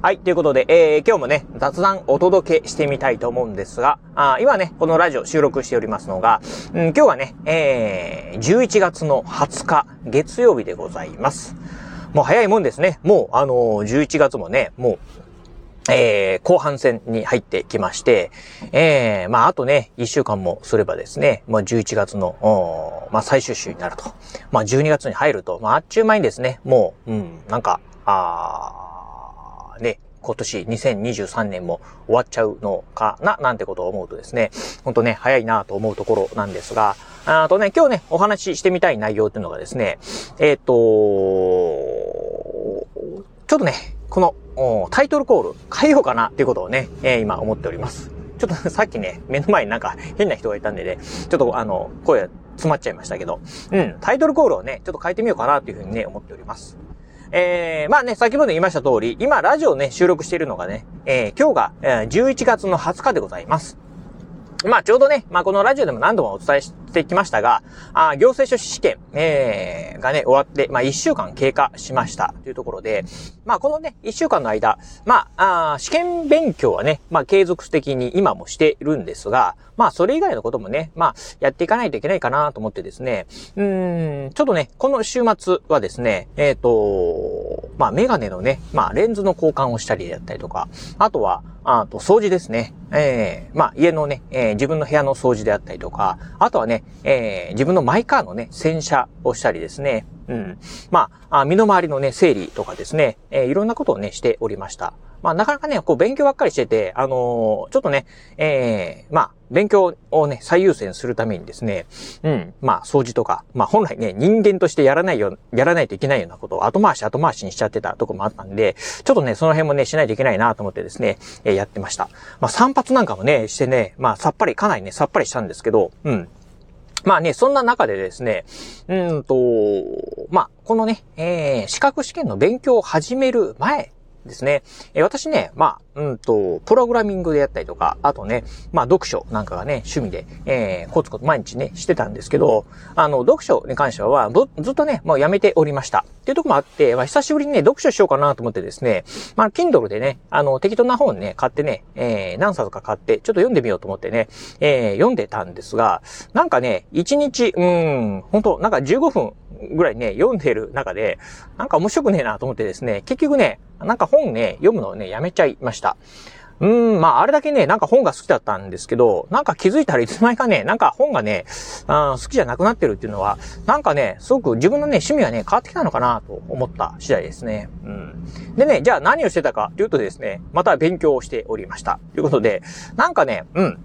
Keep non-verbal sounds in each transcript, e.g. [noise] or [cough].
はい。ということで、えー、今日もね、雑談お届けしてみたいと思うんですが、あ今ね、このラジオ収録しておりますのが、うん、今日はね、えー、11月の20日、月曜日でございます。もう早いもんですね。もう、あのー、11月もね、もう、えー、後半戦に入ってきまして、えー、まあ、あとね、1週間もすればですね、まあ、11月の、まあ、最終週になると。まあ、12月に入ると、まあ、あっちゅう前にですね、もう、うん、なんか、あね、今年2023年も終わっちゃうのかな、なんてことを思うとですね、ほんとね、早いなと思うところなんですが、あとね、今日ね、お話ししてみたい内容っていうのがですね、えっ、ー、とちょっとね、このタイトルコール変えようかなっていうことをね、えー、今思っております。ちょっと [laughs] さっきね、目の前になんか変な人がいたんでね、ちょっとあの、声詰まっちゃいましたけど、うん、タイトルコールをね、ちょっと変えてみようかなっていうふうにね、思っております。えー、まあね、先ほど言いました通り、今ラジオね、収録しているのがね、えー、今日が、えー、11月の20日でございます。まあちょうどね、まあこのラジオでも何度もお伝えしてきましたが、あ行政書士試験、えー、がね、終わって、まあ1週間経過しましたというところで、まあこのね、1週間の間、まあ、あ試験勉強はね、まあ継続的に今もしているんですが、まあそれ以外のこともね、まあやっていかないといけないかなと思ってですね、うん、ちょっとね、この週末はですね、えっ、ー、と、まあメガネのね、まあレンズの交換をしたりだったりとか、あとは、あと、掃除ですね。ええー、まあ、家のね、えー、自分の部屋の掃除であったりとか、あとはね、えー、自分のマイカーのね、洗車をしたりですね。うん。まあ、身の回りのね、整理とかですね、えー、いろんなことをね、しておりました。まあ、なかなかね、こう、勉強ばっかりしてて、あのー、ちょっとね、ええー、まあ、勉強をね、最優先するためにですね、うん、まあ、掃除とか、まあ、本来ね、人間としてやらないよ、やらないといけないようなことを後回し後回しにしちゃってたとこもあったんで、ちょっとね、その辺もね、しないといけないなと思ってですね、えー、やってました。まあ、散髪なんかもね、してね、まあ、さっぱり、かなりね、さっぱりしたんですけど、うん。まあね、そんな中でですね、うんと、まあ、このね、えー、資格試験の勉強を始める前ですね。え私ね、まあ、うんと、プログラミングでやったりとか、あとね、まあ、読書なんかがね、趣味で、えー、コツコツ毎日ね、してたんですけど、あの、読書に関しては、ずっとね、もうやめておりました。っていうとこもあって、まあ、久しぶりにね、読書しようかなと思ってですね、まあ、Kindle でね、あの、適当な本ね、買ってね、えー、何冊か買って、ちょっと読んでみようと思ってね、えー、読んでたんですが、なんかね、1日、うん、本当なんか15分ぐらいね、読んでる中で、なんか面白くねえなと思ってですね、結局ね、なんか本ね、読むのをね、やめちゃいました。うん、まあ、あれだけね、なんか本が好きだったんですけど、なんか気づいたらいつの間にかね、なんか本がね、あ好きじゃなくなってるっていうのは、なんかね、すごく自分のね、趣味はね、変わってきたのかなと思った次第ですね。うん。でね、じゃあ何をしてたかというとですね、また勉強をしておりました。ということで、なんかね、うん。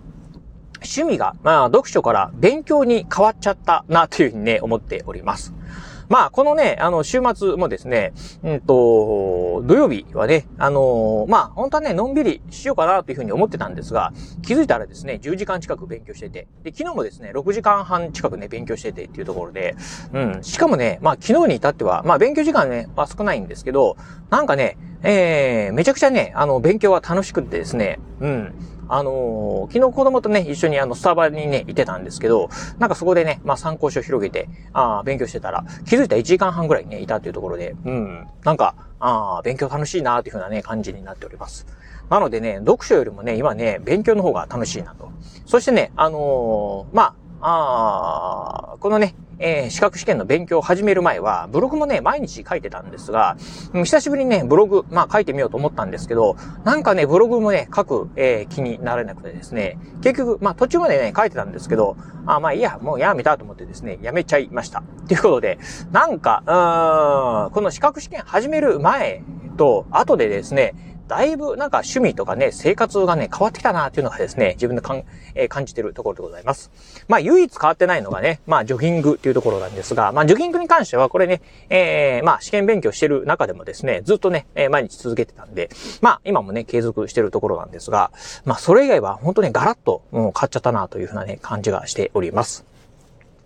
趣味が、まあ、読書から勉強に変わっちゃったなというふうにね、思っております。まあ、このね、あの、週末もですね、うんと、土曜日はね、あのー、まあ、本当はね、のんびりしようかなというふうに思ってたんですが、気づいたらですね、10時間近く勉強してて、で、昨日もですね、6時間半近くね、勉強しててっていうところで、うん、しかもね、まあ、昨日に至っては、まあ、勉強時間ね、は少ないんですけど、なんかね、えー、めちゃくちゃね、あの、勉強は楽しくってですね、うん、あのー、昨日子供とね、一緒にあの、スタバにね、いてたんですけど、なんかそこでね、まあ参考書を広げて、ああ、勉強してたら、気づいたら1時間半ぐらいね、いたっていうところで、うん、なんか、ああ、勉強楽しいなっていうふうなね、感じになっております。なのでね、読書よりもね、今ね、勉強の方が楽しいなと。そしてね、あのー、まあ、あこのね、えー、資格試験の勉強を始める前は、ブログもね、毎日書いてたんですが、久しぶりにね、ブログ、まあ書いてみようと思ったんですけど、なんかね、ブログもね、書く、えー、気になれなくてですね、結局、まあ途中までね、書いてたんですけど、あまあいいや、もうやめたと思ってですね、やめちゃいました。ということで、なんか、うーん、この資格試験始める前と後でですね、だいぶなんか趣味とかね、生活がね、変わってきたなっていうのがですね、自分でかん、えー、感じてるところでございます。まあ、唯一変わってないのがね、まあ、ジョギングっていうところなんですが、まあ、ジョギングに関しては、これね、えー、まあ、試験勉強してる中でもですね、ずっとね、えー、毎日続けてたんで、まあ、今もね、継続してるところなんですが、まあ、それ以外は本当にガラッと、う、変わっちゃったなというふうなね、感じがしております。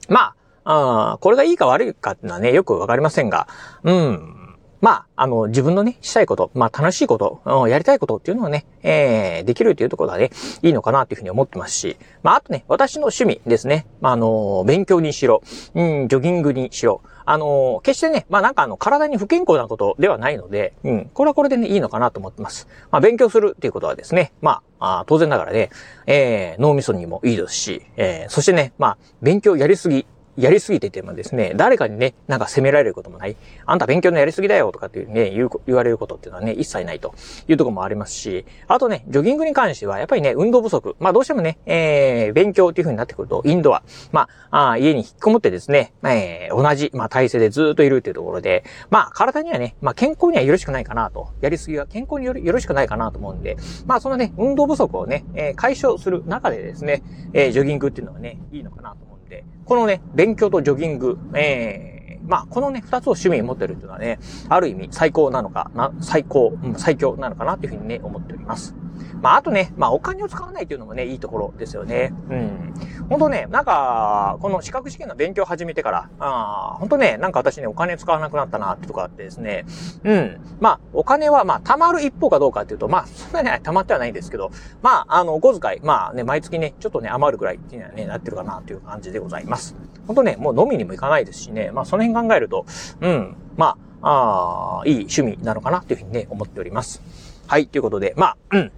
まあ、あこれがいいか悪いかっていうのはね、よくわかりませんが、うん。まあ、あの、自分のね、したいこと、まあ、楽しいこと、やりたいことっていうのをね、えー、できるというところがね、いいのかなというふうに思ってますし、まあ、あとね、私の趣味ですね。まあ、あの、勉強にしろ、うん、ジョギングにしろ、あの、決してね、まあなんかあの、体に不健康なことではないので、うん、これはこれでね、いいのかなと思ってます。まあ勉強するっていうことはですね、まあ、あ当然ながらね、えー、脳みそにもいいですし、えー、そしてね、まあ、勉強やりすぎ、やりすぎててもですね、誰かにね、なんか責められることもない。あんた勉強のやりすぎだよとかっていうね、言う、言われることっていうのはね、一切ないというところもありますし、あとね、ジョギングに関しては、やっぱりね、運動不足。まあどうしてもね、えー、勉強っていう風になってくると、インドア。まあ、あ家に引きこもってですね、えー、同じ、まあ体勢でずっといるっていうところで、まあ体にはね、まあ健康にはよろしくないかなと。やりすぎは健康によろしくないかなと思うんで、まあそのね、運動不足をね、えー、解消する中でですね、えー、ジョギングっていうのはね、いいのかなと思うんで、このね、勉強とジョギング、えー、まあ、このね、二つを趣味に持ってるっていうのはね、ある意味最高なのかな、最高、うん、最強なのかなっていうふうにね、思っております。まあ、あとね、まあ、お金を使わないというのもね、いいところですよね。うん。ほんとね、なんか、この資格試験の勉強始めてから、あほんとね、なんか私ね、お金使わなくなったなってとこあってですね。うん。まあ、お金は、まあ、貯まる一方かどうかっていうと、まあ、そんなに貯まってはないんですけど、まあ、あの、お小遣い、まあね、毎月ね、ちょっとね、余るぐらいっていうのはね、なってるかなという感じでございます。ほんとね、もう飲みにも行かないですしね、まあ、その辺考えると、うん、まあ、あいい趣味なのかなというふうにね、思っております。はい、ということで、まあ、うん。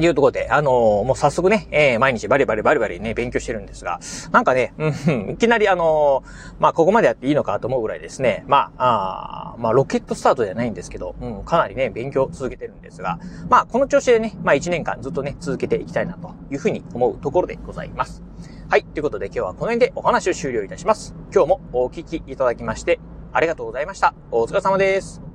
いうところで、あのー、もう早速ね、えー、毎日バリバリバリバリね、勉強してるんですが、なんかね、うん、いきなりあのー、まあ、ここまでやっていいのかと思うぐらいですね、まあ、あまあ、ロケットスタートではないんですけど、うん、かなりね、勉強続けてるんですが、まあ、この調子でね、まあ、1年間ずっとね、続けていきたいなというふうに思うところでございます。はい、ということで今日はこの辺でお話を終了いたします。今日もお聞きいただきまして、ありがとうございました。お疲れ様です。